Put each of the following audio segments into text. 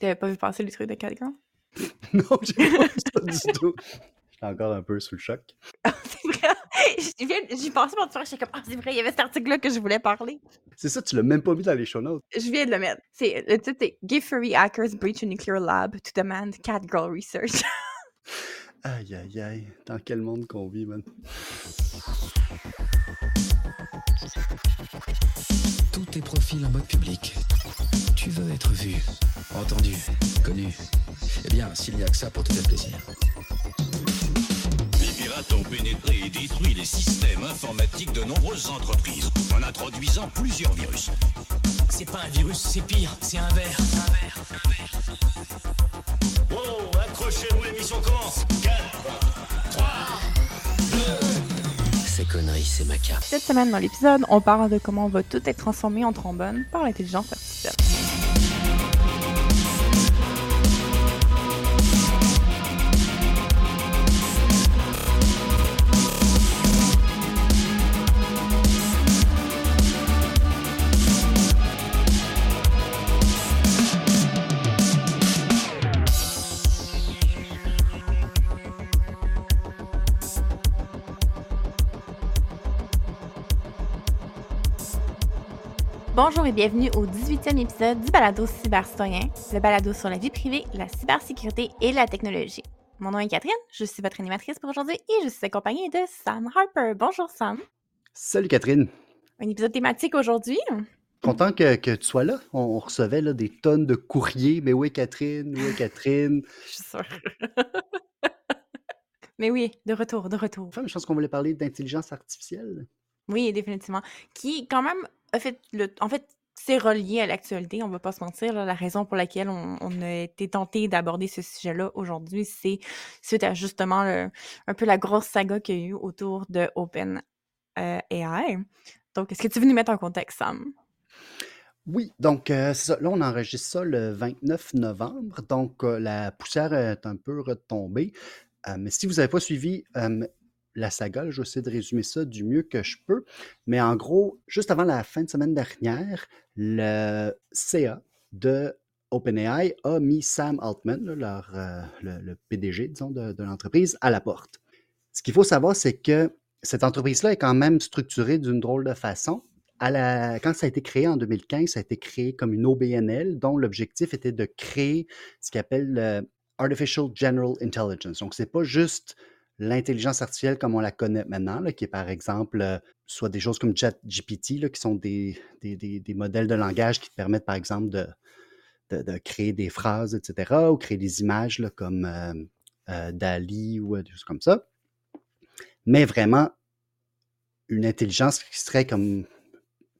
T'avais pas vu passer les trucs de Catgirl? non, j'ai pas vu ça du tout. J'étais encore un peu sous le choc. c'est vrai? J'y pensais pour te faire, j'étais comme, ah, c'est vrai, il y avait cet article-là que je voulais parler. C'est ça, tu l'as même pas mis dans les show notes. Je viens de le mettre. C'est, le titre est Give Furry Hackers Breach a Nuclear Lab to Demand Catgirl Research. aïe, aïe, aïe. Dans quel monde qu'on vit, man? Tous tes profils en mode public. Tu veux être vu, entendu, connu. Eh bien, s'il n'y a que ça pour te faire plaisir. Les pirates ont pénétré et détruit les systèmes informatiques de nombreuses entreprises en introduisant plusieurs virus. C'est pas un virus, c'est pire, c'est un verre. Un verre, un verre. Wow, accrochez-vous, l'émission commence 4, 3, 2... Ces conneries, c'est ma carte. Cette semaine, dans l'épisode, on parle de comment on va tout être transformé en trombone par l'intelligence artificielle. Et bienvenue au 18e épisode du balado cybercitoyen, le balado sur la vie privée, la cybersécurité et la technologie. Mon nom est Catherine, je suis votre animatrice pour aujourd'hui et je suis accompagnée de Sam Harper. Bonjour Sam. Salut Catherine. Un épisode thématique aujourd'hui. Content que, que tu sois là. On, on recevait là, des tonnes de courriers. Mais oui, Catherine, oui, Catherine. Je suis sûre. Mais oui, de retour, de retour. Enfin, je pense qu'on voulait parler d'intelligence artificielle. Oui, définitivement. Qui, quand même, a fait le. En fait, c'est relié à l'actualité, on va pas se mentir. La raison pour laquelle on, a été tenté d'aborder ce sujet-là aujourd'hui, c'est suite à justement un peu la grosse saga qu'il y a eu autour de Open AI. Donc, est-ce que tu veux nous mettre en contexte, Sam? Oui, donc euh, ça. Là, on enregistre ça le 29 novembre. Donc, euh, la poussière est un peu retombée. Euh, mais si vous n'avez pas suivi la saga, je vais essayer de résumer ça du mieux que je peux. Mais en gros, juste avant la fin de semaine dernière, le CA de OpenAI a mis Sam Altman, leur, euh, le, PDG, disons, de, l'entreprise, à la porte. Ce qu'il faut savoir, c'est que cette entreprise-là est quand même structurée d'une drôle de façon. Quand ça a été créé en 2015, ça a été créé comme une OBNL dont l'objectif était de créer ce qu'on appelle le Artificial General Intelligence. Donc, c'est pas juste l'intelligence artificielle comme on la connaît maintenant, qui est par exemple euh, soit des choses comme ChatGPT, qui sont des, des, des- des modèles de langage qui te permettent par exemple de, de, créer des phrases, etc., ou créer des images comme euh, euh, DALI ou des choses comme ça. Mais vraiment, une intelligence qui serait comme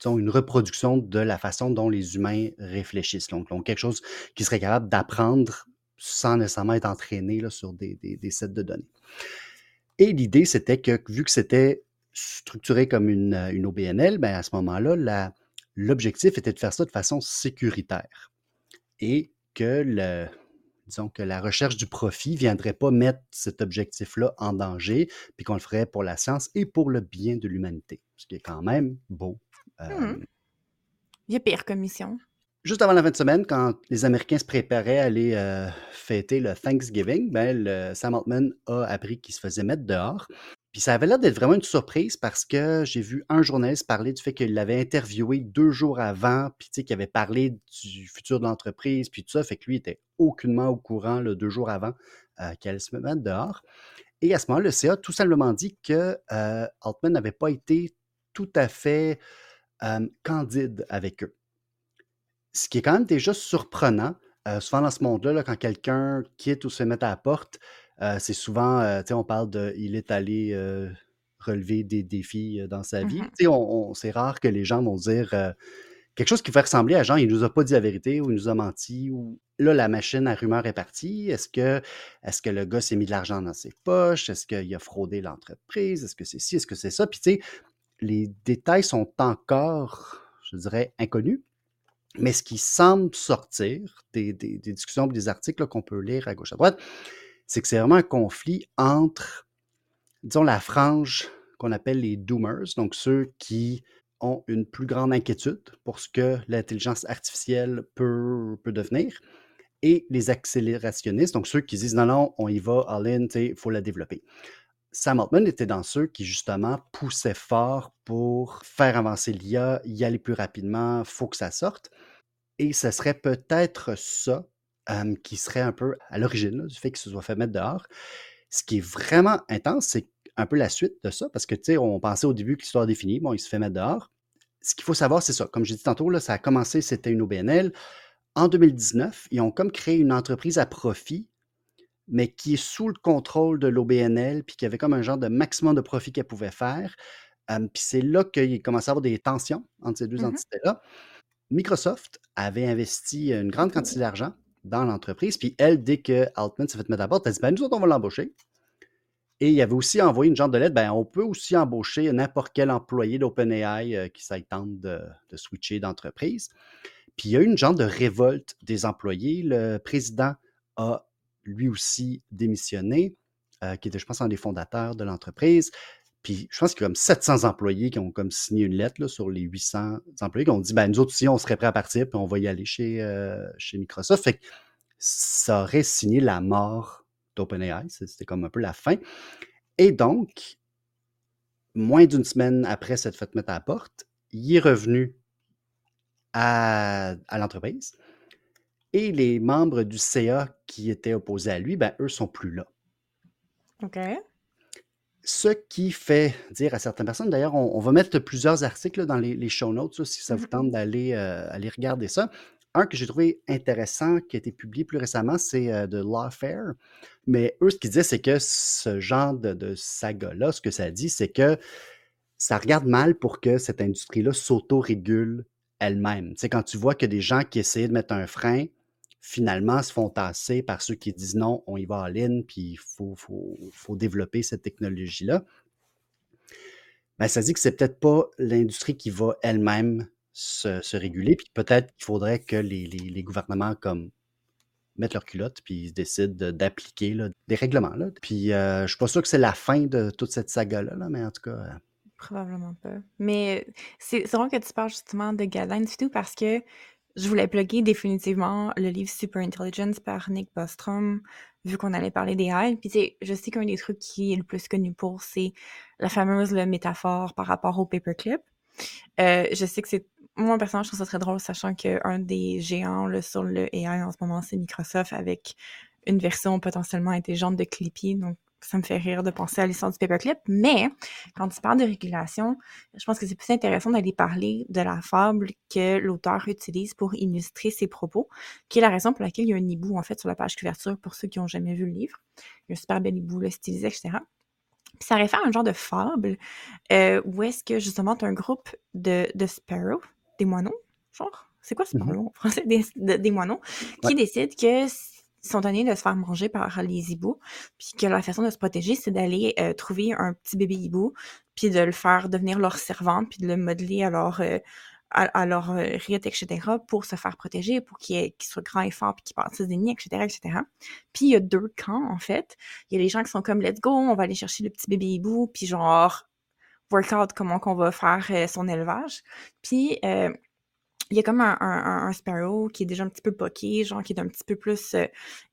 une reproduction de la façon dont les humains réfléchissent. Donc, quelque chose qui serait capable d'apprendre sans nécessairement être entraîné sur des- des sets de données. Et l'idée, c'était que vu que c'était structuré comme une, euh, une OBNL, ben à ce moment-là, l'objectif était de faire ça de façon sécuritaire. Et que le, disons que la recherche du profit ne viendrait pas mettre cet objectif-là en danger, puis qu'on le ferait pour la science et pour le bien de l'humanité. Ce qui est quand même beau. Euh, Mhm. Il y a pire comme mission. Juste avant la fin de semaine, quand les Américains se préparaient à aller euh, fêter le Thanksgiving, ben, Sam Altman a appris qu'il se faisait mettre dehors. Puis ça avait l'air d'être vraiment une surprise parce que j'ai vu un journaliste parler du fait qu'il l'avait interviewé deux jours avant, puis qu'il avait parlé du futur de l'entreprise, puis tout ça, fait que lui était aucunement au courant le deux jours avant euh, allait se mettre dehors. Et à ce moment-là, le CA tout simplement dit que euh, Altman n'avait pas été tout à fait euh, candide avec eux. Ce qui est quand même déjà surprenant. Euh, souvent dans ce monde-là, là, quand quelqu'un quitte ou se met à la porte, euh, c'est souvent, euh, tu sais, on parle de il est allé relever des défis dans sa vie. Mhm. Tu sais, on- on- c'est rare que les gens vont dire quelque chose qui fait ressembler à genre, il nous a pas dit la vérité ou il nous a menti ou là, la machine à rumeur est partie. Est-ce que, est-ce que le gars s'est mis de l'argent dans ses poches? Est-ce qu'il a fraudé l'entreprise? Est-ce que c'est ci? Est-ce que c'est ça? Puis, tu sais, les détails sont encore, je dirais, inconnus. Mais ce qui semble sortir des, des- des discussions des articles qu'on peut lire à gauche à droite, c'est que c'est vraiment un conflit entre, disons, la frange qu'on appelle les doomers, donc ceux qui ont une plus grande inquiétude pour ce que l'intelligence artificielle peut, peut devenir, et les accélérationnistes, donc ceux qui disent non, non, on y va, all-in, il faut la développer. Sam Altman était dans ceux qui, justement, poussaient fort pour faire avancer l'IA, y aller plus rapidement, faut que ça sorte. Et ce serait peut-être ça qui serait un peu à l'origine du fait qu'il se soit fait mettre dehors. Ce qui est vraiment intense, c'est un peu la suite de ça, parce que, tu sais, on pensait au début que l'histoire est définie, bon, il se fait mettre dehors. Ce qu'il faut savoir, c'est ça. Comme j'ai dit tantôt, ça a commencé, c'était une OBNL. En 2019, ils ont comme créé une entreprise à profit, mais qui est sous le contrôle de l'OBNL, puis qui avait comme un genre de maximum de profit qu'elle pouvait faire. puis c'est là qu'il commençait à avoir des tensions entre ces deux Mmh entités-là. Microsoft avait investi une grande quantité d'argent dans l'entreprise, puis elle, dès que Altman s'est fait mettre à bord, elle a dit ben, Nous autres, on va l'embaucher. Et il avait aussi envoyé une genre de lettre ben, on peut aussi embaucher n'importe quel employé d'OpenAI euh, qui s'aille tente de, de switcher d'entreprise. Puis il y a eu une genre de révolte des employés. Le président a lui aussi démissionné, euh, qui était, je pense, un des fondateurs de l'entreprise. Puis je pense qu'il y a comme 700 employés qui ont comme signé une lettre sur les 800 employés qui ont dit ben, nous aussi, on serait prêts à partir, puis on va y aller chez, euh, Microsoft. Ça aurait signé la mort d'OpenAI. C'était comme un peu la fin. Et donc, moins d'une semaine après s'être fait mettre à la porte, il est revenu à, l'entreprise. Et les membres du CA qui étaient opposés à lui, ben, eux sont plus là. OK. Ce qui fait dire à certaines personnes, d'ailleurs, on, va mettre plusieurs articles dans les, show notes si ça vous Mm-hmm. tente d'aller euh, aller regarder ça. Un que j'ai trouvé intéressant, qui a été publié plus récemment, c'est euh, de Lawfare. Mais eux, ce qu'ils disent, c'est que ce genre de, de saga-là, ce que ça dit, c'est que ça regarde mal pour que cette industrie-là s'auto-régule elle-même. Tu sais, quand tu vois que des gens qui essayaient de mettre un frein, finalement se font tasser par ceux qui disent non, on y va en ligne, puis il faut, faut, faut, développer cette technologie-là. Ben, ça dit que c'est peut-être pas l'industrie qui va elle-même se, réguler, puis peut-être qu'il faudrait que les, les, gouvernements comme mettent leur culotte, puis ils décident d'appliquer des règlements. Puis euh, je suis pas sûr que c'est la fin de toute cette saga-là, là, mais en tout cas. Euh... Probablement pas. Mais c'est vrai que tu parles justement de guidelines tout parce que je voulais plugger définitivement le livre Super Intelligence par Nick Bostrom, vu qu'on allait parler des AI. Puis, tu sais, je sais qu'un des trucs qui est le plus connu pour, c'est la fameuse le métaphore par rapport au paperclip. Euh, je sais que c'est. Moi, personnellement, je trouve ça très drôle, sachant qu'un des géants là, sur le AI en ce moment, c'est Microsoft, avec une version potentiellement intelligente de Clippy. Donc, ça me fait rire de penser à l'histoire du paperclip. Mais quand tu parles de régulation, je pense que c'est plus intéressant d'aller parler de la fable que l'auteur utilise pour illustrer ses propos, qui est la raison pour laquelle il y a un hibou, en fait, sur la page couverture pour ceux qui n'ont jamais vu le livre. Il y a un super bel hibou, là, stylisé, etc. Puis ça réfère à un genre de fable euh, où est-ce que, justement, tu as un groupe de, de sparrows, des moineaux, genre, c'est quoi mm -hmm. en français? Des, de, des moineaux, qui ouais. décident que sont donnés de se faire manger par les hiboux, puis que la façon de se protéger, c'est d'aller euh, trouver un petit bébé hibou, puis de le faire devenir leur servante, puis de le modeler à leur, euh, à, leur euh, rite, etc., pour se faire protéger, pour qu'il qu soit grand et fort, puis qu'il bâtisse des nids, etc., etc. Puis il y a deux camps, en fait. Il y a les gens qui sont comme « let's go, on va aller chercher le petit bébé hibou », puis genre « work out comment qu'on va faire son élevage ». Puis il y a comme un, sparrow qui est déjà un petit peu poqué, genre qui est un petit peu plus euh,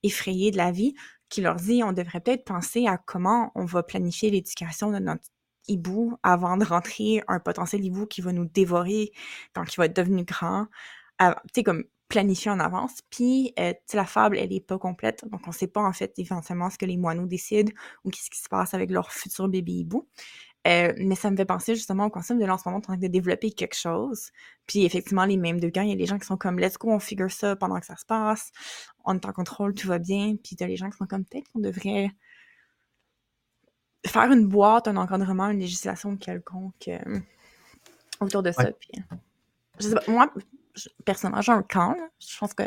effrayé de la vie, qui leur dit on devrait peut-être penser à comment on va planifier l'éducation de notre hibou avant de rentrer un potentiel hibou qui va nous dévorer quand il va être devenu grand. Tu sais, comme planifier en avance. Puis, euh, la fable, elle est pas complète. Donc, on sait pas, en fait, éventuellement ce que les moineaux décident ou qu'est-ce qui se passe avec leur futur bébé hibou. Euh, mais ça me fait penser justement au concept de là en ce moment, en train de développer quelque chose. Puis effectivement, les mêmes deux gars, il y a des gens qui sont comme let's go, on figure ça pendant que ça se passe, on est en contrôle, tout va bien. Puis t'as les gens qui sont comme peut-être qu'on devrait faire une boîte, un encadrement, une législation quelconque euh, autour de ça. Ouais. Puis, je sais pas, moi, je, personnellement, j'ai un camp. là. Je pense que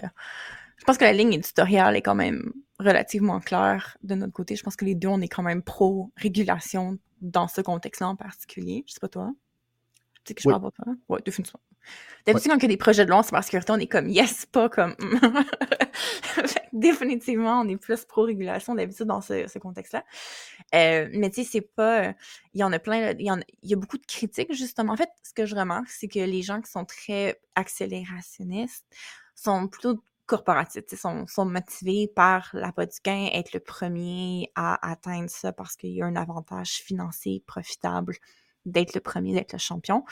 je pense que la ligne éditoriale est quand même relativement claire de notre côté. Je pense que les deux, on est quand même pro-régulation dans ce contexte-là en particulier. Je sais pas toi. Tu sais que je Oui. parle pas toi? Ouais, définitivement. D'habitude, quand il y a des projets de loi en cybersécurité, on est comme yes, pas comme. Fait que définitivement, on est plus pro-régulation d'habitude dans ce, ce contexte-là. Euh, mais tu sais, c'est pas. Il y en a plein. là, Il y, en- il y a beaucoup de critiques, justement. En fait, ce que je remarque, c'est que les gens qui sont très accélérationnistes sont plutôt sais, sont, sont motivés par la gain, être le premier à atteindre ça parce qu'il y a un avantage financier profitable d'être le premier, d'être le champion.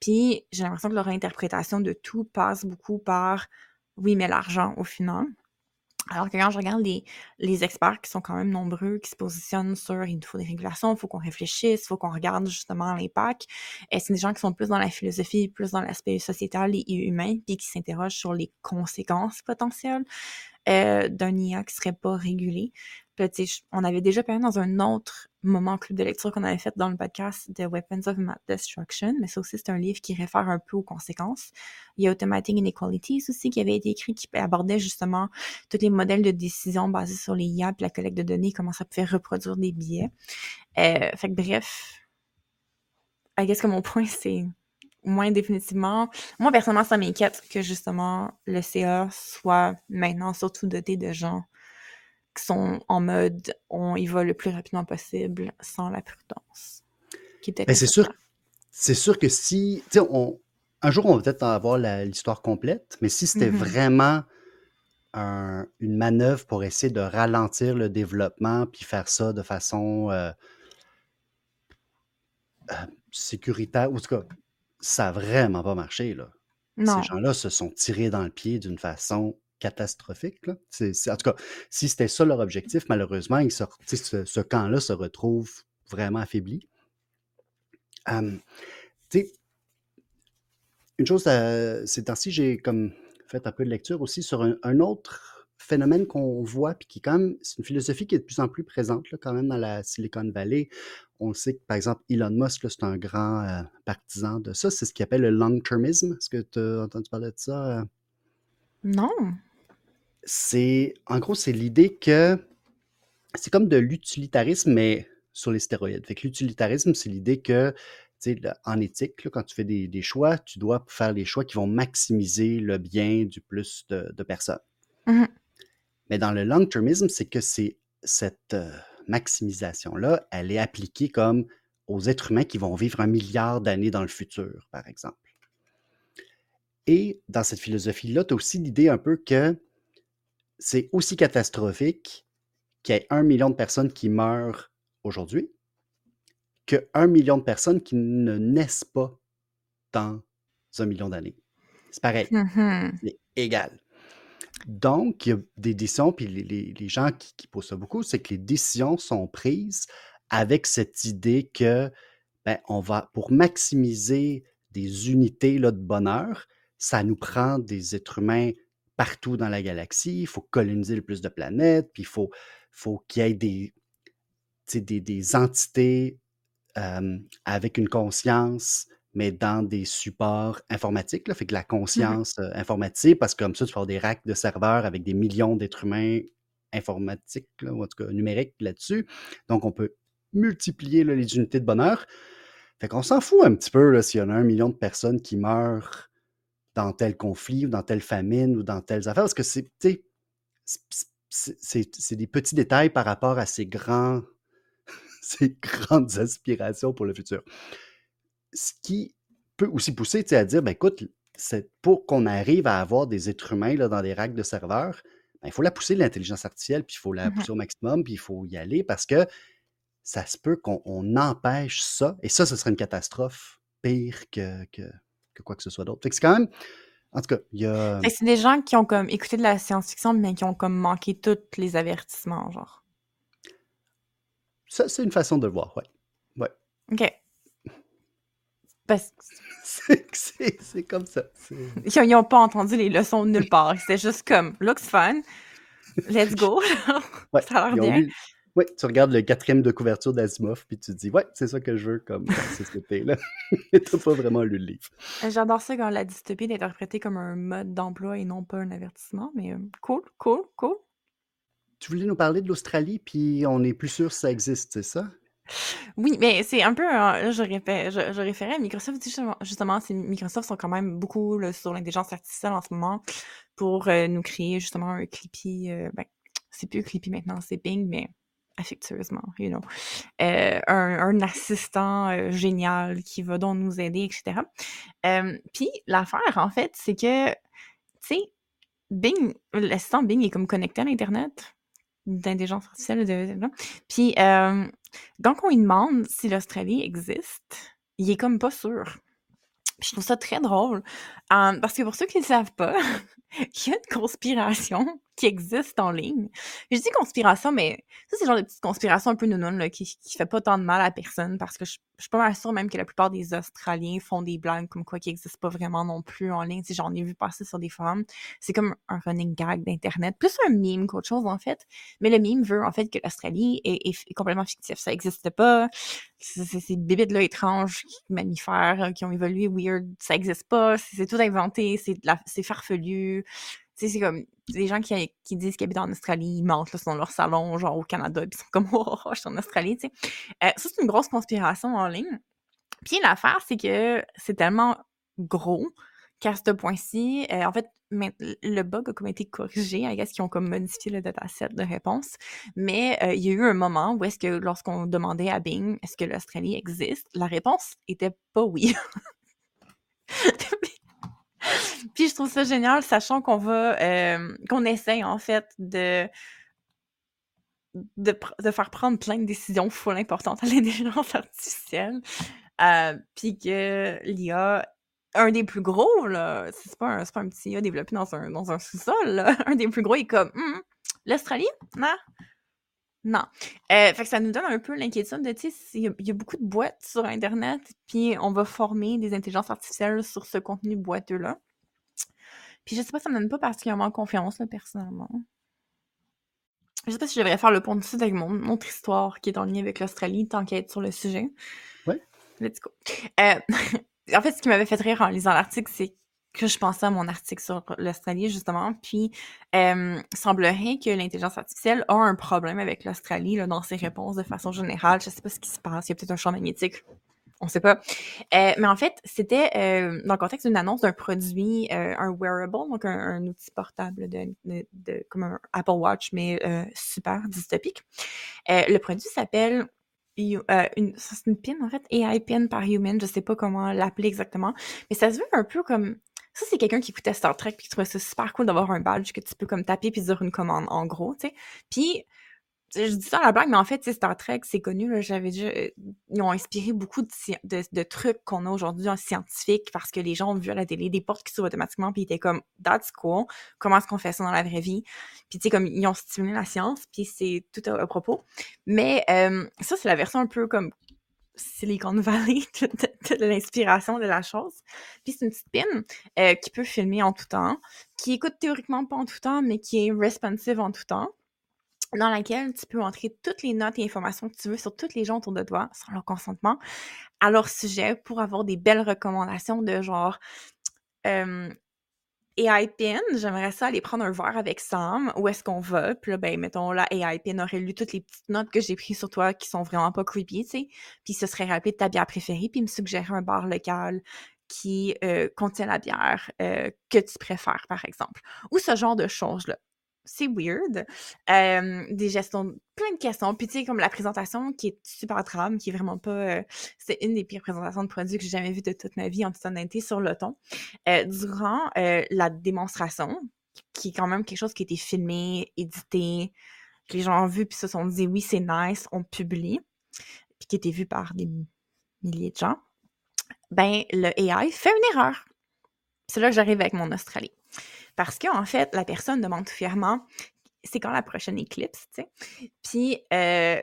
Puis j'ai l'impression que leur interprétation de tout passe beaucoup par oui, mais l'argent au final. Alors que quand je regarde les, les experts qui sont quand même nombreux, qui se positionnent sur il nous faut des régulations, il faut qu'on réfléchisse, il faut qu'on regarde justement l'impact, et c'est des gens qui sont plus dans la philosophie, plus dans l'aspect sociétal et humain, puis qui s'interrogent sur les conséquences potentielles euh, d'un IA qui serait pas régulé? Puis on avait déjà parlé dans un autre moment club de lecture qu'on avait fait dans le podcast de Weapons of Mass Destruction, mais ça aussi, c'est un livre qui réfère un peu aux conséquences. Il y a Automatic Inequalities aussi qui avait été écrit, qui abordait justement tous les modèles de décision basés sur les IA, puis la collecte de données, comment ça pouvait reproduire des biais. Euh, fait que bref, I guess que mon point, c'est moins définitivement. Moi, personnellement, ça m'inquiète que justement le CA soit maintenant surtout doté de gens qui sont en mode on y va le plus rapidement possible sans la prudence. C'est sûr, c'est sûr que si, on, un jour on va peut-être avoir l'histoire complète, mais si c'était mm-hmm. vraiment une manœuvre pour essayer de ralentir le développement puis faire ça de façon euh, euh, sécuritaire, ou en tout cas, ça n'a vraiment pas marché. Là. Ces gens-là se sont tirés dans le pied d'une façon catastrophique. Là. en tout cas, si c'était ça leur objectif, malheureusement, ce, ce camp-là se retrouve vraiment affaibli. une chose, ces temps-ci, j'ai comme fait un peu de lecture aussi sur un, autre phénomène qu'on voit, puis qui quand même, c'est une philosophie qui est de plus en plus présente là, quand même dans la Silicon Valley. On sait que, par exemple, Elon Musk, c'est un grand euh, partisan de ça. C'est ce qu'il appelle le long-termisme. Est-ce que tu as entendu parler de ça? Euh? Non c'est en gros, c'est l'idée que c'est comme de l'utilitarisme, mais sur les stéroïdes. Fait que l'utilitarisme, c'est l'idée que en éthique, quand tu fais des, choix, tu dois faire les choix qui vont maximiser le bien du plus de, personnes. Mmh mais dans le long-termisme, c'est que c'est cette euh, maximisation-là, elle est appliquée comme aux êtres humains qui vont vivre un milliard d'années dans le futur, par exemple. Et dans cette philosophie-là, tu as aussi l'idée un peu que c'est aussi catastrophique qu'il y ait un million de personnes qui meurent aujourd'hui que un million de personnes qui ne naissent pas dans un million d'années. C'est pareil. Mmh c'est égal. Donc, il y a des décisions, puis les, gens qui, posent ça beaucoup, c'est que les décisions sont prises avec cette idée que, ben, on va, pour maximiser des unités là, de bonheur, ça nous prend des êtres humains partout dans la galaxie, il faut coloniser le plus de planètes, puis il faut, faut qu'il y ait des, des, des entités avec une conscience, mais dans des supports informatiques, là, fait que la mmh conscience informatique, parce que comme ça, tu peux avoir des racks de serveurs avec des millions d'êtres humains informatiques, ou en tout cas numériques là-dessus. Donc, on peut multiplier les unités de bonheur. Fait qu'on s'en fout un petit peu s'il y en a un million de personnes qui meurent dans tel conflit ou dans telle famine ou dans telles affaires, parce que c'est, c'est des petits détails par rapport à ces, grands, ces grandes aspirations pour le futur. Ce qui peut aussi pousser à dire, ben écoute, pour qu'on arrive à avoir des êtres humains là, dans des racks de serveurs, ben, il faut la pousser l'intelligence artificielle, puis il faut la mmh pousser au maximum, puis il faut y aller parce que ça se peut qu'on empêche ça, et ça, ce serait une catastrophe pire que, que, que quoi que ce soit d'autre. c'est quand même. En tout cas, il y a. C'est des gens qui ont comme écouté de la science-fiction, mais qui ont comme manqué tous les avertissements, genre. Ça, c'est une façon de le voir, ouais. Ouais. OK. Parce... c'est comme ça. Ils n'ont pas entendu les leçons de nulle part. C'était juste comme, looks fun, let's go. ouais, ça a l'air bien. Oui, tu regardes le quatrième de couverture d'Asimov, puis tu te dis, ouais, c'est ça que je veux comme société-là. tu n'as pas vraiment lu le livre. Euh, j'adore ça quand la dystopie est interprétée comme un mode d'emploi et non pas un avertissement, mais euh, cool, cool, cool. Tu voulais nous parler de l'Australie, puis on n'est plus sûr si ça existe, c'est ça? Oui, mais c'est un peu, euh, je, je, référais à Microsoft, justement, justement Microsoft sont quand même beaucoup sur l'intelligence artificielle en ce moment pour nous créer justement un Clippy, ben, c'est plus Clippy maintenant, c'est Bing, mais affectueusement, you know, euh, un, assistant euh, génial qui va donc nous aider, etc. Puis l'affaire, en fait, c'est que, tu sais, Bing, l'assistant Bing est comme connecté à l'Internet d'intelligence artificielle. De, Puis, euh, quand on lui demande si l'Australie existe, il est comme pas sûr. Puis je trouve ça très drôle. euh, parce que pour ceux qui ne savent pas, il y a une conspiration qui existe en ligne. Je dis conspiration, mais ça, c'est genre de petite conspiration un peu nounoun, là, qui, qui fait pas tant de mal à personne, parce que je, je suis pas mal sûre même que la plupart des Australiens font des blagues comme quoi qui n'existent pas vraiment non plus en ligne. Sais, J'en ai vu passer sur des forums. C'est comme un running gag d'Internet, plus un meme qu'autre chose, en fait. Mais le meme veut, en fait, que l'Australie est, est- complètement fictif. Ça n'existe pas. Ces bébites-là étranges, mammifères, euh, qui ont évolué weird, ça n'existe pas. C'est tout inventé. C'est farfelu. C'est comme des gens qui, disent qu'ils habitent en Australie, ils mentent là, dans leur salon, genre au Canada, puis ils sont comme, oh, oh, je suis en Australie, tu sais. Euh, ça, c'est une grosse conspiration en ligne. Puis l'affaire, c'est que c'est tellement gros qu'à ce point-ci, euh, en fait, le bug a comme été corrigé, I guess qu'ils ont comme modifié le dataset de réponse, mais euh, il y a eu un moment où est-ce que lorsqu'on demandait à Bing est-ce que l'Australie existe, la réponse était pas oui. Puis je trouve ça génial, sachant qu'on va, euh, qu'on essaye en fait de, faire prendre plein de décisions full importantes à l'intelligence artificielle. Euh, puis que l'IA, un des plus gros, là, c'est pas un, un petit IA développé dans un, sous-sol, là. un des plus gros est comme, Hum, l'Australie? Non. Non. Euh, fait que ça nous donne un peu l'inquiétude de, tu sais, il y, a- il y a beaucoup de boîtes sur Internet, puis on va former des intelligences artificielles sur ce contenu boiteux-là. Puis je sais pas, ça me donne pas particulièrement confiance, là, personnellement. Je sais pas si je devrais faire le pont dessus avec mon autre histoire qui est en lien avec l'Australie, être sur le sujet. Ouais. Let's go. Euh, en fait, ce qui m'avait fait rire en lisant l'article, c'est que je pensais à mon article sur l'Australie, justement, puis euh, semblerait que l'intelligence artificielle a un problème avec l'Australie dans ses réponses de façon générale. Je sais pas ce qui se passe, il y a peut-être un champ magnétique, on sait pas. Euh, mais en fait, c'était euh, dans le contexte d'une annonce d'un produit, euh, un wearable, donc un, outil portable de, comme un Apple Watch, mais super dystopique. Le produit s'appelle une, c'est une pin en fait, AI pin par human, je sais pas comment l'appeler exactement, mais ça se veut un peu comme ça c'est quelqu'un qui écoutait Star Trek puis qui trouvait ça super cool d'avoir un badge que tu peux comme taper puis dire une commande en gros, tu sais. Puis je dis ça à la blague, mais en fait, Star Trek, c'est connu, là, j'avais déjà, euh, ils ont inspiré beaucoup de, trucs qu'on a aujourd'hui en scientifique parce que les gens ont vu à la télé des portes qui s'ouvrent automatiquement puis ils étaient comme, that's cool, comment est-ce qu'on fait ça dans la vraie vie? Puis tu sais, comme, ils ont stimulé la science puis c'est tout à, à propos. Mais euh, ça, c'est la version un peu comme Silicon Valley de, l'inspiration de la chose. Puis c'est une petite pin euh, qui peut filmer en tout temps, qui écoute théoriquement pas en tout temps, mais qui est responsive en tout temps dans laquelle tu peux entrer toutes les notes et informations que tu veux sur toutes les gens autour de toi, sans leur consentement, à leur sujet pour avoir des belles recommandations de genre euh, AI Pin, j'aimerais ça aller prendre un verre avec Sam, où est-ce qu'on va? Puis là, ben, mettons, la AI Pin aurait lu toutes les petites notes que j'ai prises sur toi qui sont vraiment pas creepy, tu sais, puis ce serait rappelé de ta bière préférée, puis me suggérer un bar local qui euh, contient la bière euh, que tu préfères, par exemple. Ou ce genre de choses-là c'est weird. Des gestions, plein de questions. Puis, tu sais, comme la présentation qui est super trame, qui est vraiment pas. c'est une des pires présentations de produits que j'ai jamais vues de toute ma vie, en toute honnêteté, sur le ton. Durant la démonstration, qui est quand même quelque chose qui a été filmé, édité, que les gens ont vu, puis se sont dit oui, c'est nice, on publie, puis qui a été vu par des milliers de gens, ben, le AI fait une erreur. C'est là que j'arrive avec mon Australie. Parce qu'en fait, la personne demande fièrement c'est quand la prochaine éclipse, tu sais? Puis euh,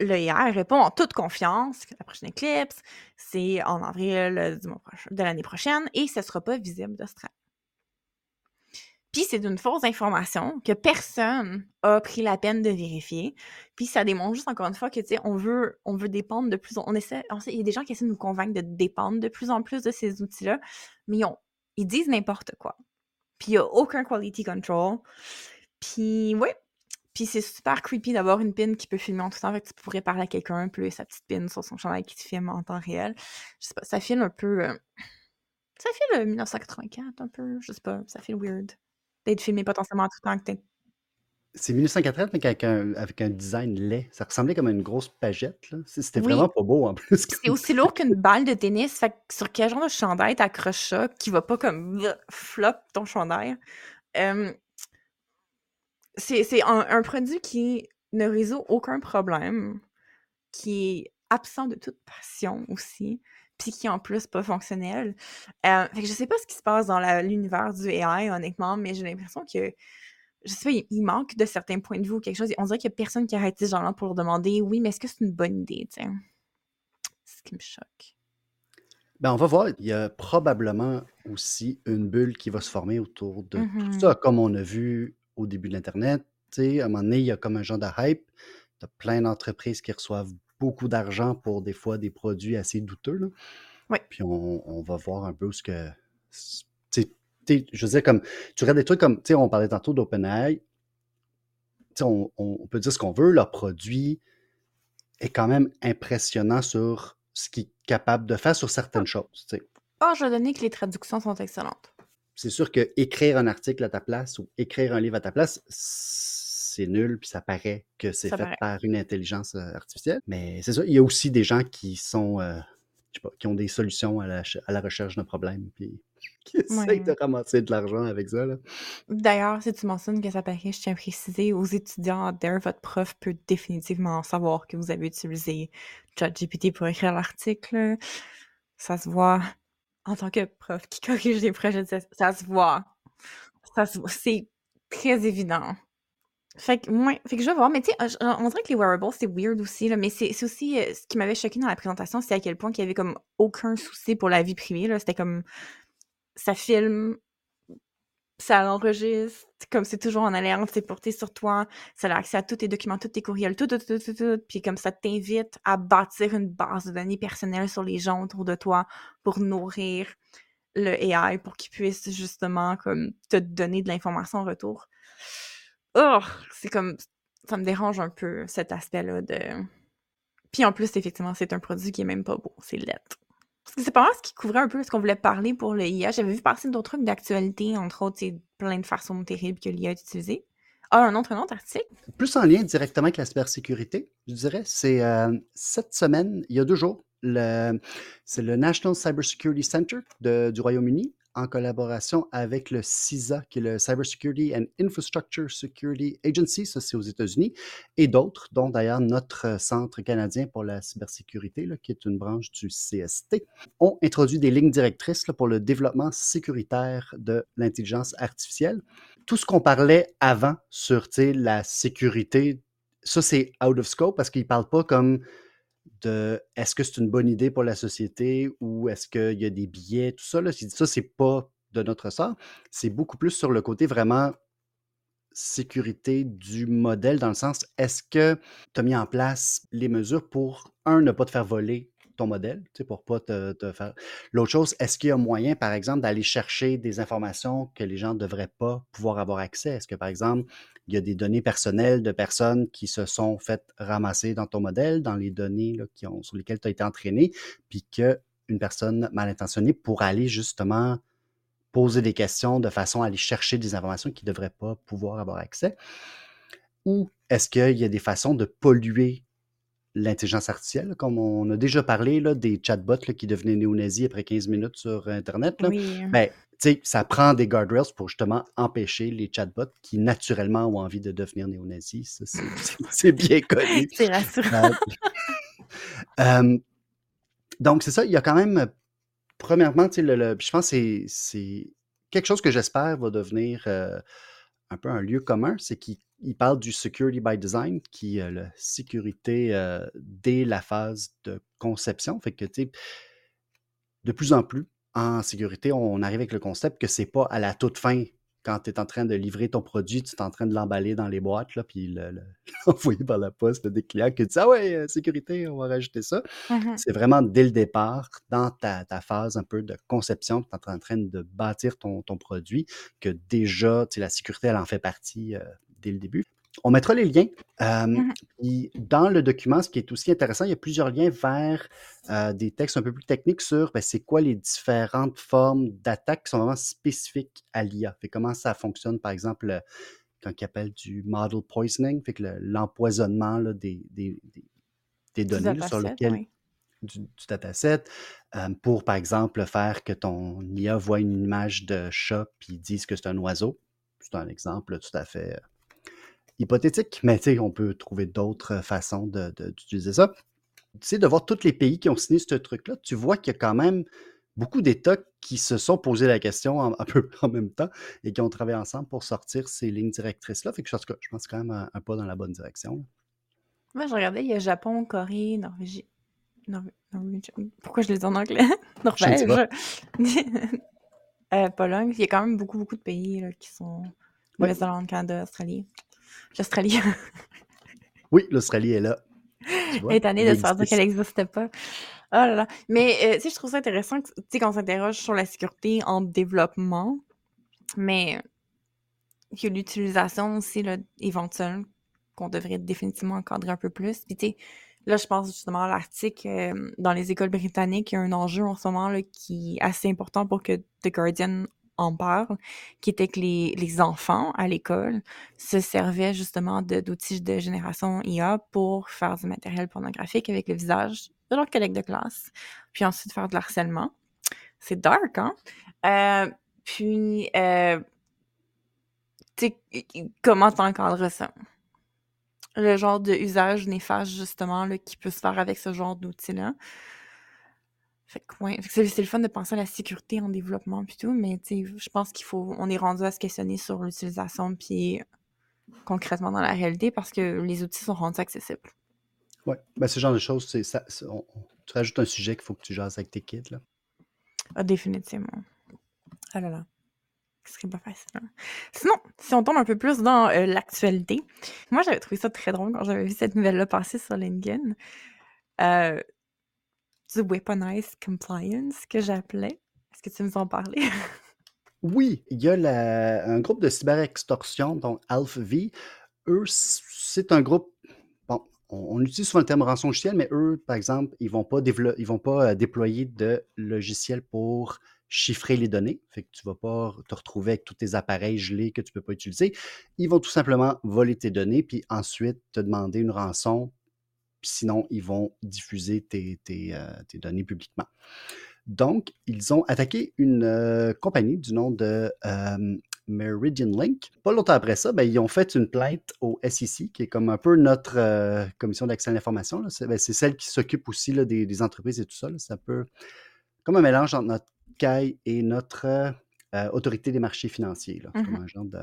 le AI répond en toute confiance que la prochaine éclipse, c'est en avril euh, de l'année prochaine et ce ne sera pas visible d'Australie. Puis c'est une fausse information que personne a pris la peine de vérifier. Puis ça démontre juste encore une fois que tu sais, on veut, on veut dépendre de plus en on essaie, on il y a des gens qui essaient de nous convaincre de dépendre de plus en plus de ces outils-là, mais ils disent n'importe quoi. Puis il n'y a aucun quality control. Puis ouais. Puis c'est super creepy d'avoir une pin qui peut filmer en tout temps. Fait que tu pourrais parler à quelqu'un, puis sa petite pin sur son chandail qui te filme en temps réel. Je sais pas, ça filme un peu. euh, Ça file le 1984 un peu. Je sais pas, ça file weird. D'être filmé potentiellement en tout temps que t'es. C'est 1980, mais avec un, avec un design laid. Ça ressemblait comme à une grosse pagette. C'était Oui. vraiment pas beau en plus. C'est aussi lourd qu'une balle de tennis. Fait que sur quel genre de chandail t'accroches ça qui va pas comme bleh, flop ton chandail? C'est un un produit qui ne résout aucun problème, qui est absent de toute passion aussi, puis qui est en plus pas fonctionnel. Heu, fait que je sais pas ce qui se passe dans l'univers du AI honnêtement, mais j'ai l'impression que je sais pas, il manque de certains points de vue ou quelque chose. On dirait qu'il y a personne qui a arrêté ce gens-là pour leur demander: «Oui, mais est-ce que c'est une bonne idée?» tu sais? C'est ce qui me choque. Ben, on va voir. Il y a probablement aussi une bulle qui va se former autour de tout Mmh ça, comme on a vu au début de l'internet. À un moment donné, il y a comme un genre de hype. Tu as plein d'entreprises qui reçoivent beaucoup d'argent pour des fois des produits assez douteux, là. Ouais. Puis on on va voir un peu ce que je veux dire comme tu regardes des trucs comme tu sais, on parlait tantôt d'OpenAI. Tu sais, on on peut dire ce qu'on veut, leur produit est quand même impressionnant sur ce qu'il est capable de faire sur certaines choses, je vais donner que les traductions sont excellentes. C'est sûr qu'écrire un article à ta place ou écrire un livre à ta place, c'est nul, puis ça paraît que c'est fait paraît. par une intelligence, heu, artificielle. Mais c'est ça, il y a aussi des gens qui sont, heu, je sais pas, qui ont des solutions à la à la recherche d'un problème, puis qui essayent de ramasser de l'argent avec ça. D'ailleurs, si tu mentionnes que ça paraît, je tiens à préciser aux étudiants there, votre prof peut définitivement savoir que vous avez utilisé ChatGPT pour écrire l'article. Ça se voit. En tant que prof qui corrige des projets de ça ça se voit. Ça se voit, c'est très évident. Fait que mouais, fait que je vais voir, mais tu sais, on dirait que les wearables, c'est weird aussi, là, mais c'est aussi, heu, ce qui m'avait choqué dans la présentation, c'est à quel point qu'il y avait comme aucun souci pour la vie privée, là. C'était comme ça filme, ça enregistre, comme c'est toujours en alerte, c'est porté sur toi, ça a accès à tous tes documents, tous tes courriels, tout, tout, tout, tout, tout, puis comme ça t'invite à bâtir une base de données personnelles sur les gens autour de toi pour nourrir le AI pour qu'il puisse justement comme te donner de l'information en retour. Urgh! C'est comme ça me dérange un peu cet aspect-là de puis en plus, effectivement, c'est un produit qui est même pas beau, c'est laid. Parce que c'est pas mal ce qui couvrait un peu ce qu'on voulait parler pour le IA. J'avais vu passer d'autres trucs d'actualité, entre autres, sais, plein de façons terribles que l'IA est utilisée. Ah, un autre un autre article? Plus en lien directement avec la cybersécurité, je dirais. C'est, heu, cette semaine, il y a 2 jours, c'est le National Cybersecurity Center du Royaume-Uni, en collaboration avec le CISA, qui est le Cybersecurity and Infrastructure Security Agency, ça c'est aux États-Unis, et d'autres, dont d'ailleurs notre Centre canadien pour la cybersécurité, là, qui est une branche du CST, ont introduit des lignes directrices, pour le développement sécuritaire de l'intelligence artificielle. Tout ce qu'on parlait avant sur, la sécurité, ça c'est out of scope parce qu'ils parlent pas comme est-ce que c'est une bonne idée pour la société ou est-ce qu'il y a des biais, tout ça, là? Ça, c'est pas de notre ressort. C'est beaucoup plus sur le côté vraiment sécurité du modèle, dans le sens, est-ce que tu as mis en place les mesures pour, 1, ne pas te faire voler ton modèle, tu sais, pour pas te faire l'autre chose, est-ce qu'il y a moyen, par exemple, d'aller chercher des informations que les gens devraient pas pouvoir avoir accès? Est-ce que, par exemple, il y a des données personnelles de personnes qui se sont faites ramasser dans ton modèle, dans les données, là, sur lesquelles tu as été entraîné, puis qu'une personne mal intentionnée pourrait aller justement poser des questions de façon à aller chercher des informations qu'ils devraient pas pouvoir avoir accès? Ou est-ce qu'il y a des façons de polluer l'intelligence artificielle, comme on a déjà parlé, là, des chatbots, là, qui devenaient néo-nazis après 15 minutes sur internet, là? Oui. Ben, tu sais, ça prend des guardrails pour justement empêcher les chatbots qui naturellement ont envie de devenir néo-nazis. Ça, c'est bien connu. C'est rassurant. Heu, hem, donc c'est ça, il y a quand même, premièrement, le le je pense que c'est c'est quelque chose que j'espère va devenir, heu, un peu un lieu commun, c'est qu'ils ils parlent du security by design qui est la sécurité, heu, dès la phase de conception. Fait que, tu sais de plus en plus, en sécurité, on arrive avec le concept que c'est pas à la toute fin, quand tu es en train de livrer ton produit, tu es en train de l'emballer dans les boîtes, là, puis le le l'envoyer par la poste, des clients qui disent: «Ah ouais, heu, sécurité, on va rajouter ça». Mmh C'est vraiment dès le départ, dans ta ta phase un peu de conception, tu es en train de bâtir ton ton produit, que déjà, la sécurité, elle en fait partie, dès le début. On mettra les liens, hem, Mmh puis dans le document, ce qui est aussi intéressant, il y a plusieurs liens vers, heu, des textes un peu plus techniques sur, ben, c'est quoi les différentes formes d'attaques qui sont vraiment spécifiques à l'IA. Fait comment ça fonctionne, par exemple, quand ils appellent du model poisoning, fait que le l'empoisonnement, des des des des Du données, là, sur oui. du du dataset, hem, pour, par exemple, faire que ton IA voit une image de chat puis dise que c'est un oiseau. c'est un exemple tout à fait euh, hypothétique, mais tu sais, on peut trouver d'autres façons d'utiliser ça. Tu sais, de voir tous les pays qui ont signé ce truc-là, tu vois qu'il y a quand même beaucoup d'États qui se sont posé la question en, un peu en même temps et qui ont travaillé ensemble pour sortir ces lignes directrices-là. Fait que cas, je pense quand même un, un pas dans la bonne direction. Moi, je regardais, il y a Japon, Corée, Norvège. Norv- Norvège. Pourquoi je les dis en anglais? Je. Norvège. Euh, Pologne. Il y a quand même beaucoup, beaucoup de pays là, qui sont. Ouais. Nouvelle-Zélande, Canada, Australie. L'Australie Oui, l'Australie est là. Vois, est tannée elle de se faire dire qu'elle n'existait pas. Oh là là. Mais euh, tu sais, je trouve ça intéressant qu'on s'interroge sur la sécurité en développement, mais que l'utilisation aussi là, éventuelle qu'on devrait définitivement encadrer un peu plus. Puis tu sais, là, je pense justement à l'article euh, dans les écoles britanniques, il y a un enjeu en ce moment là, qui est assez important pour que The Guardian en parle, qui était que les, enfants à l'école se servaient justement d'outils de, génération IA pour faire du matériel pornographique avec le visage de leurs collègues de classe, puis ensuite faire de l'harcèlement. C'est dark, hein? Euh, puis, euh, tu comment t'encadres ça? Le genre de usage néfaste, justement, là, qui peut se faire avec ce genre d'outils-là. Fait que, ouais, c'est le fun de penser à la sécurité en développement puis tout, mais je pense qu'il faut, on est rendu à se questionner sur l'utilisation puis concrètement dans la réalité parce que les outils sont rendus accessibles. Oui, ben, ce genre de choses, c'est ça. c'est- on- on- tu rajoutes un sujet qu'il faut que tu jases avec tes kids. Là. Ah, définitivement. Ah là là. Ce serait pas facile. hein. Sinon, si on tombe un peu plus dans euh, l'actualité, moi j'avais trouvé ça très drôle quand j'avais vu cette nouvelle-là passer sur LinkedIn. Euh, du weaponized compliance que j'appelais. Est-ce que tu nous en parler? Oui, il y a un groupe de cyberextorsion, donc AlphaV. Eux, c'est un groupe. On, utilise souvent le terme rançon logiciel, mais eux, par exemple, ils ne vont pas, ils vont pas euh, déployer de logiciel pour chiffrer les données. Fait que tu ne vas pas te retrouver avec tous tes appareils gelés que tu ne peux pas utiliser. Ils vont tout simplement voler tes données, puis ensuite te demander une rançon. Puis sinon, ils vont diffuser tes, tes, euh, tes données publiquement. Donc, ils ont attaqué une euh, compagnie du nom de euh, Meridian Link. Pas longtemps après ça, ben, ils ont fait une plainte au SEC, qui est comme un peu notre euh, commission d'accès à l'information. C'est ben, c'est celle qui s'occupe aussi là, des, des entreprises et tout ça. C'est un peu comme un mélange entre notre CAI et notre autorité des marchés financiers. là. C'est comme un genre de...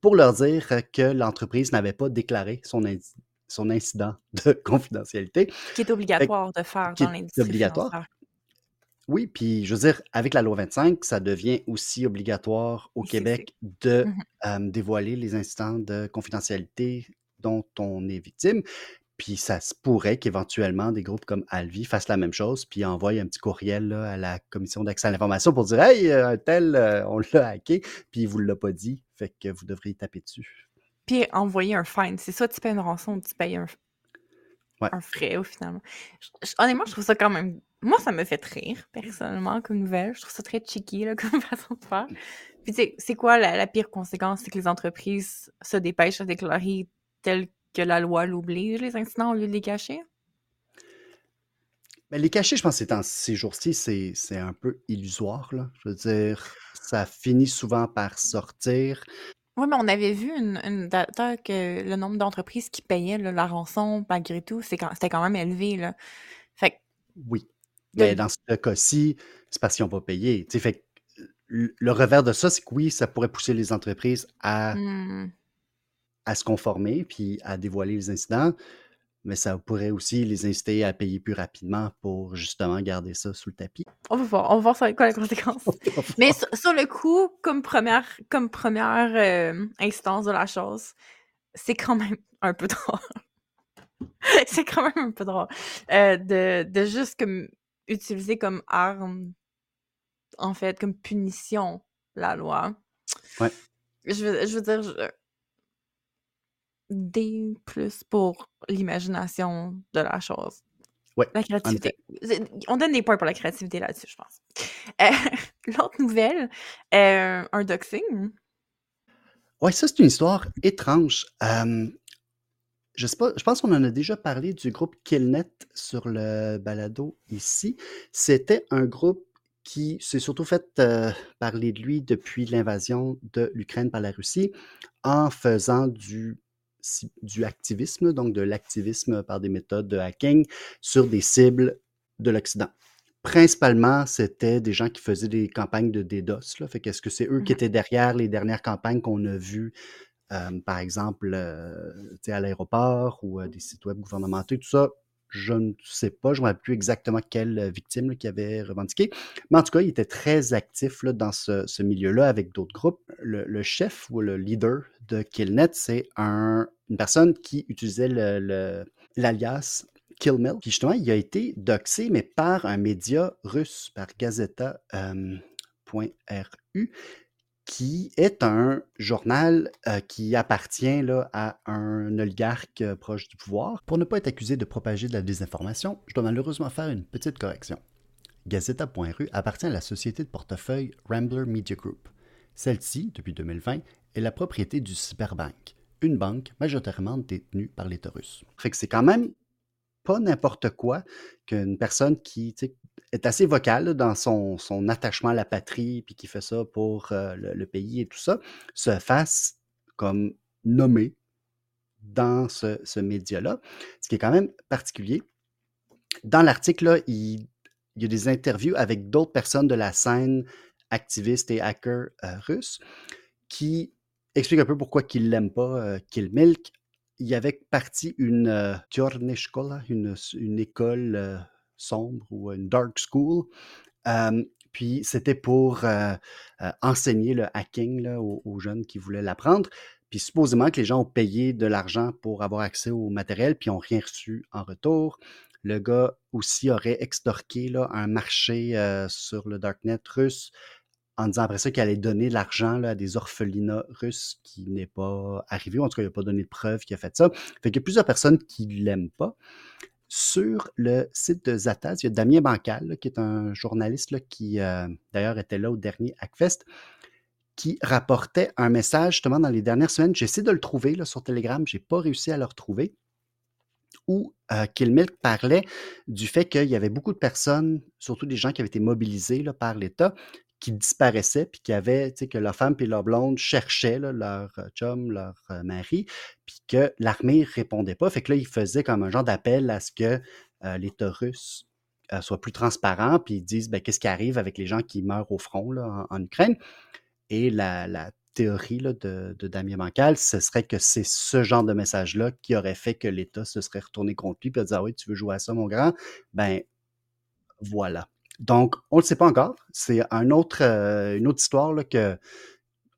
Pour leur dire que l'entreprise n'avait pas déclaré son, son incident de confidentialité. Qui est obligatoire de faire dans l'industrie obligatoire. Oui, puis je veux dire, avec la loi 25, ça devient aussi obligatoire au Québec de euh, dévoiler les instants de confidentialité dont on est victime. Puis ça se pourrait qu'éventuellement des groupes comme Alvi fassent la même chose, puis envoient un petit courriel là, à la commission d'accès à l'information pour dire Hey, euh, un tel, euh, on l'a hacké, puis il vous l'a pas dit, fait que vous devriez taper dessus. Puis envoyer un fine. C'est soit tu payes une rançon ou tu payes un, Ouais. un frais, finalement. Je- je- honnêtement, je trouve ça quand même. Moi, ça me fait rire, personnellement, comme nouvelle. Je trouve ça très cheeky, là, comme façon de faire. Puis, tu sais, c'est quoi la, la pire conséquence? C'est que les entreprises se dépêchent à déclarer tel que la loi l'oblige, les incidents, au lieu de les cacher? Mais les cachets, je pense que c'est en- ces jours-ci, c'est c'est un peu illusoire. Là. Je veux dire, ça finit souvent par sortir. Oui, mais on avait vu une, une data que le nombre d'entreprises qui payaient là, la rançon, malgré tout, c'est quand- c'était quand même élevé, là. Fait que, Oui. de- Mais dans ce cas-ci, c'est parce qu'ils n'ont pas payé. Fait que le revers de ça, c'est que oui, ça pourrait pousser les entreprises à, hmm, à se conformer puis à dévoiler les incidents, mais ça pourrait aussi les inciter à payer plus rapidement pour justement garder ça sous le tapis. on va voir, on va voir être quoi la conséquence. Mais sur, sur le coup, comme première, comme première euh, instance de la chose, c'est quand même un peu drôle. c'est quand même un peu drôle euh, de, de juste comme utiliser comme arme, en fait, comme punition, la loi. Ouais. Je veux, je veux dire, je- des plus pour l'imagination de la chose. Ouais, La créativité. On donne des points pour la créativité là-dessus, je pense. Euh, L'autre nouvelle, euh, un doxing. Ouais, ça, c'est une histoire étrange. Euh, je sais pas, je pense qu'on en a déjà parlé du groupe Killnet sur le balado ici. C'était un groupe qui s'est surtout fait euh, parler de lui depuis l'invasion de l'Ukraine par la Russie en faisant du, du activisme, donc de l'activisme par des méthodes de hacking sur des cibles de l'Occident. Principalement, c'était des gens qui faisaient des campagnes de DDoS. Là. Fait qu'est-ce que c'est eux qui étaient derrière les dernières campagnes qu'on a vues, euh, par exemple, euh, à l'aéroport ou euh, des sites web gouvernementaux, tout ça? Je ne sais pas, je ne me rappelle plus exactement quelle euh, victime là, qui avait revendiqué. Mais en tout cas, il était très actif là, dans ce, milieu-là avec d'autres groupes. Le, chef ou le leader de Killnet, c'est un- une personne qui utilisait l'alias Killmill. Puis justement, il a été doxé, mais par un média russe, par Gazeta.ru, qui est un journal euh, qui appartient là, à un oligarque euh, proche du pouvoir. Pour ne pas être accusé de propager de la désinformation, je dois malheureusement faire une petite correction. Gazeta.ru appartient à la société de portefeuille Rambler Media Group. Celle-ci, depuis 2020, est la propriété du Cyberbank, une banque majoritairement détenue par l'État russe. C'est quand même n'importe quoi qu'une personne qui est assez vocale dans son, attachement à la patrie, puis qui fait ça pour euh, le, pays et tout ça, se fasse comme nommé dans ce, média-là, ce qui est quand même particulier. Dans l'article, il, il y a des interviews avec d'autres personnes de la scène activistes et hackers euh, russes qui expliquent un peu pourquoi ils ne l'aiment pas, euh, Kill Milk. Il y avait parti une euh, une, une école euh, sombre ou une dark school. Puis c'était pour euh, euh, enseigner le hacking aux, jeunes qui voulaient l'apprendre. Puis supposément que les gens ont payé de l'argent pour avoir accès au matériel, puis n'ont rien reçu en retour. Le gars aussi aurait extorqué un marché sur le darknet russe en disant après ça qu'il allait donner de l'argent à des orphelinats russes qui n'est pas arrivé. En tout cas, il n'a pas donné de preuve qu'il a fait ça. Fait qu'il y a plusieurs personnes qui ne l'aiment pas. Sur le site de Zataz, il y a Damien Bancal, qui est un journaliste là, qui, euh, d'ailleurs, était là au dernier Hackfest, qui rapportait un message justement dans les dernières semaines. J'essaie de le trouver sur Telegram, je n'ai pas réussi à le retrouver où euh, Killmilk parlait du fait qu'il y avait beaucoup de personnes, surtout des gens qui avaient été mobilisés par l'État, qui disparaissaient, puis qui avaient, tu sais, que leur femme et leur blonde cherchaient leur euh, chum, leur euh, mari, puis que l'armée répondait pas. Fait que là, ils faisaient comme un genre d'appel à ce que euh, l'État russe euh, soit plus transparent, puis ils disent ben, qu'est-ce qui arrive avec les gens qui meurent au front là, en, Ukraine? Et la, la théorie là, de, Damien Bancal, ce serait que c'est ce genre de message-là qui aurait fait que l'État se serait retourné contre lui et dit Ah oui, tu veux jouer à ça, mon grand? Ben voilà. Donc, on ne le sait pas encore. C'est euh, une autre histoire là, que.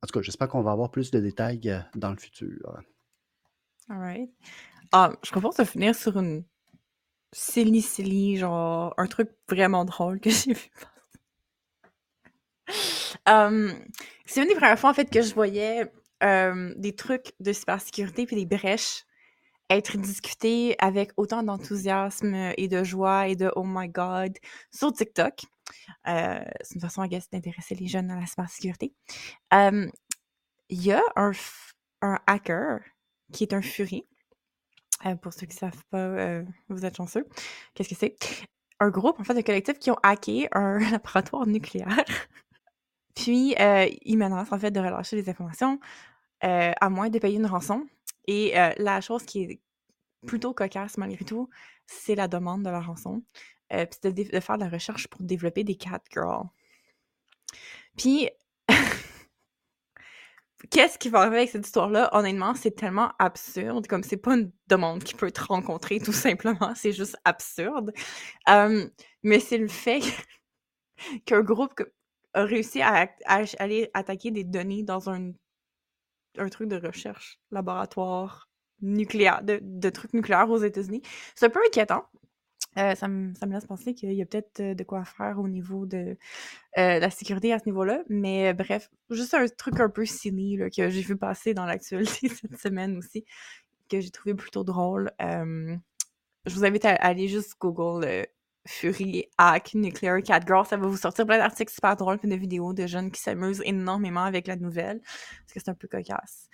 En tout cas, j'espère qu'on va avoir plus de détails euh, dans le futur. All right. Ah, je propose de finir sur une silly silly, genre un truc vraiment drôle que j'ai vu Um, c'est une des premières fois en fait que je voyais des trucs de cybersécurité puis des brèches être discutés avec autant d'enthousiasme et de joie et de oh my god sur TikTok. Euh, c'est une façon, à d'intéresser les jeunes à la cybersécurité. Il y a un, un, hacker qui est un furie. Euh, pour ceux qui ne savent pas, euh, vous êtes chanceux. Qu'est-ce que c'est? Un groupe, en fait, de collectifs qui ont hacké un laboratoire nucléaire. Puis, ils menacent, en fait, de relâcher les informations à moins de payer une rançon. Et euh, la chose qui est plutôt cocasse, malgré tout, c'est la demande de la rançon. Euh, puis de, de, faire de la recherche pour développer des cat girls. Puis, qu'est-ce qui va arriver avec cette histoire-là? Honnêtement, c'est tellement absurde, comme c'est pas une demande qui peut te rencontrer, tout simplement, c'est juste absurde. Um, mais c'est le fait qu'un groupe a réussi à, à, aller attaquer des données dans un, un truc de recherche, laboratoire nucléaire, de, de trucs nucléaires aux États-Unis. C'est un peu inquiétant. Euh, ça, me, laisse penser qu'il y a peut-être de quoi faire au niveau de euh, la sécurité à ce niveau-là. Mais euh, bref, juste un truc un peu silly que j'ai vu passer dans l'actualité cette semaine aussi, que j'ai trouvé plutôt drôle. je vous invite à aller juste Google Fury Hack Nuclear Cat Girl. Ça va vous sortir plein d'articles super drôles et de vidéos de jeunes qui s'amusent énormément avec la nouvelle. Parce que c'est un peu cocasse.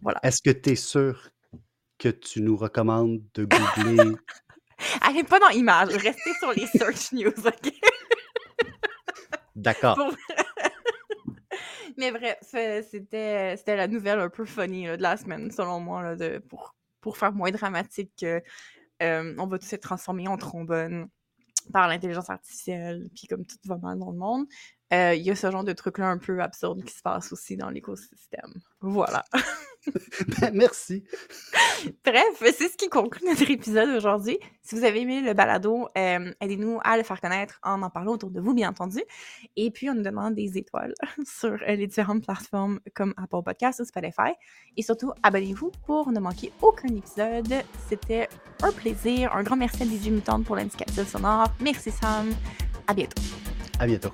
Voilà. Est-ce que tu es sûr que tu nous recommandes de googler? Allez pas dans Images, restez sur les Search News, OK? D'accord. Pour- Mais bref, euh, c'était c'était la nouvelle un peu funny là, de la semaine, selon moi, là, de, pour, pour faire moins dramatique que euh, on va tous être transformés en trombone par l'intelligence artificielle, puis comme tout va mal dans le monde. Euh, Il y a ce genre de truc-là un peu absurde qui se passe aussi dans l'écosystème. Voilà. Ben, merci. Bref, c'est ce qui conclut notre épisode aujourd'hui. Si vous avez aimé le balado, euh, aidez-nous à le faire connaître en en parlant autour de vous, bien entendu. Et puis, on nous demande des étoiles sur euh, les différentes plateformes comme Apple Podcasts ou Spotify. Et surtout, abonnez-vous pour ne manquer aucun épisode. C'était un plaisir. Un grand merci à DJ Mutante pour l'indicatif sonore. Merci Sam. À bientôt. À bientôt.